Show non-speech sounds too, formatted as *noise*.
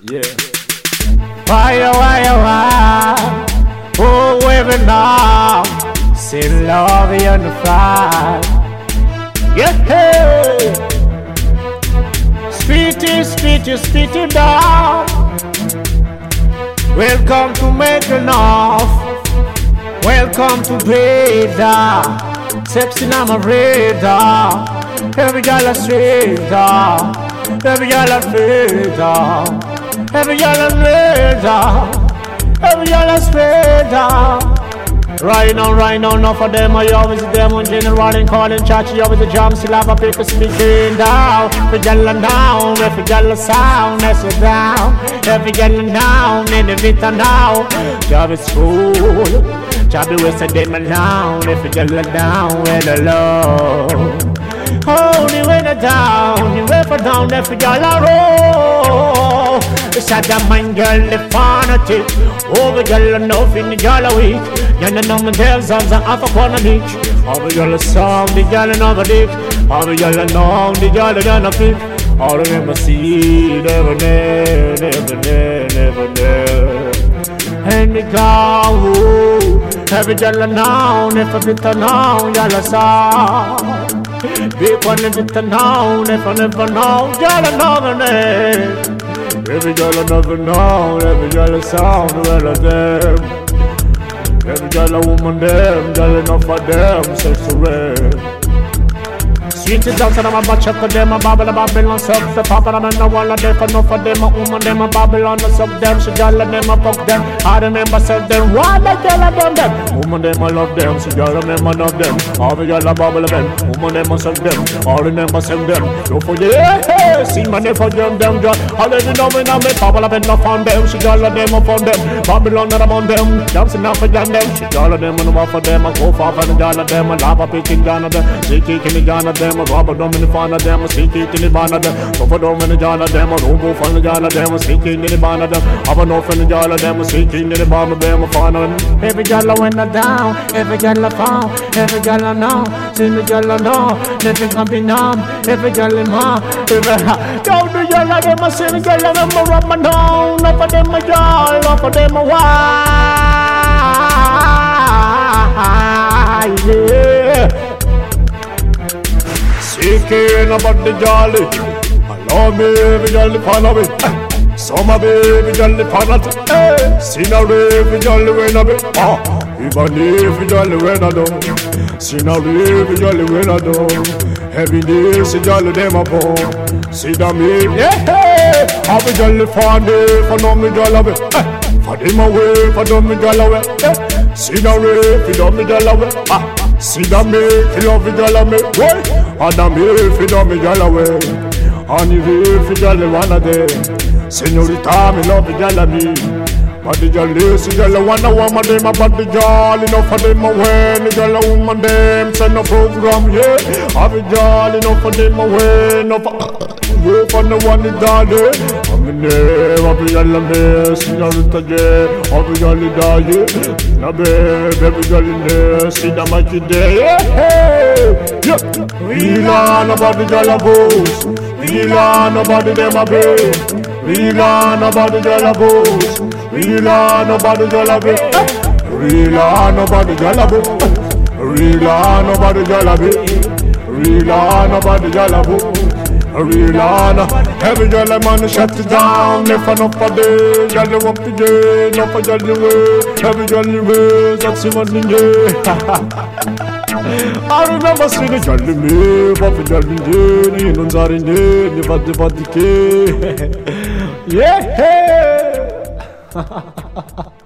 Yeah. Why, oh, why, oh, why? Oh, women now, say love fire. Yeah, hey. Sweetie, sweetie, sweetie down. Welcome to Make Enough. Welcome to Breda. Sexy I'm a radar. Every girl a straighter. Every girl a straighter. Every girl a radar. Every girl a straighter. Right now, right now, enough of them. I always them on general and calling church. You always the jam, still have a pick speaking down. Every girl down, every girl sound, that's it down. Every girl down, in the vita now. Job is full. Job is wasted them down. Every girl down, with the low. Hold the way down, the way for down, every girl a roll. Damn man girl, the fanatic. Over girl, nothing, the girl a. You know, no, my girls have the a corner ditch. Over girl, a song, the girl, another dick. Over girl, a know, the girl, a gonna fit. All of them I see, never never there, never there. And the cow, every girl now, never bit now, y'all a song. One if it's now, never, never know, y'all another name. Every girl another know, every girl a sound, well of them. Every girl a woman them, girl enough of them, sexy red. Sweet is down to them, a up to them, a babble, and suck the papa, and no one of them, for no for them, a woman, them, a babble, and suck them, she girl, and them, a fuck them, I remember said them, why the girl, and them, them, woman, them, I love them, she girl, and them, I love them, all the girl, a babble, them, woman, them, I suck them, all remember send them, don't forget, see my name for them, them, girl, already know me, of them, not on them, she girl, and them, up on them, Babylon, and I'm on them, dancing out for them, them, she girl, and them, and I'm for them, I go far, and girl, and them, I love a picking gun, of them, she kicking the gun, of them, a rubber dum in the fan of them, a stick it in the ban of them, so for them in the jar of them, a robo fan the jar of them, a stick in the ban of them, have enough in the jar of them, a stick in the ban of them, a fan of them. Every girl I went down, every I found, every girl I know, see the girl I know, nothing can be numb, every in my, every Down the girl I them, a see the girl I them, a rub my down, enough of them a girl, enough of them a why, yeah. Seeking about the jolly. I love me, every jolly follow me. Summer baby jolly follow me. Hey, scenery, every jolly when I be. Ah, even if you jolly when I do. Scenery, every jolly when I do. Every day, see jolly them up on. See them here, yeah. I be jolly for me, for no me jolly be. For them away, for them me jolly away. Scenery, for them me jolly away. See that me, feel love it, girl, me, And that me, feel love me, girl, away. And if you feel girl, one of them. Senorita, me love it, girl, me. But the girl, listen, girl, one of woman, them, but the girl, enough for them, away. The girl, a woman, them, send a program, yeah. Have a girl, enough for them, away. Enough away from the one, the daddy. I'm in there, I'm in there, senorita, yeah. I'm in there, yeah. Na baby, baby girl in there, see the in there, yeah, hey, yeah. We learn about the boss, we learn about the a we learn about the boss, we learn about the babe, we learn about the boss, we learn about the babe, we learn about the. A real honor Every girl I'm on shut it down. If enough for day Girl you up again Enough for girl you way Every girl you way That's the one in *laughs* I remember seeing a girl in me But girl in me In unzar in me Ni vadi vadi ke Yeah *laughs*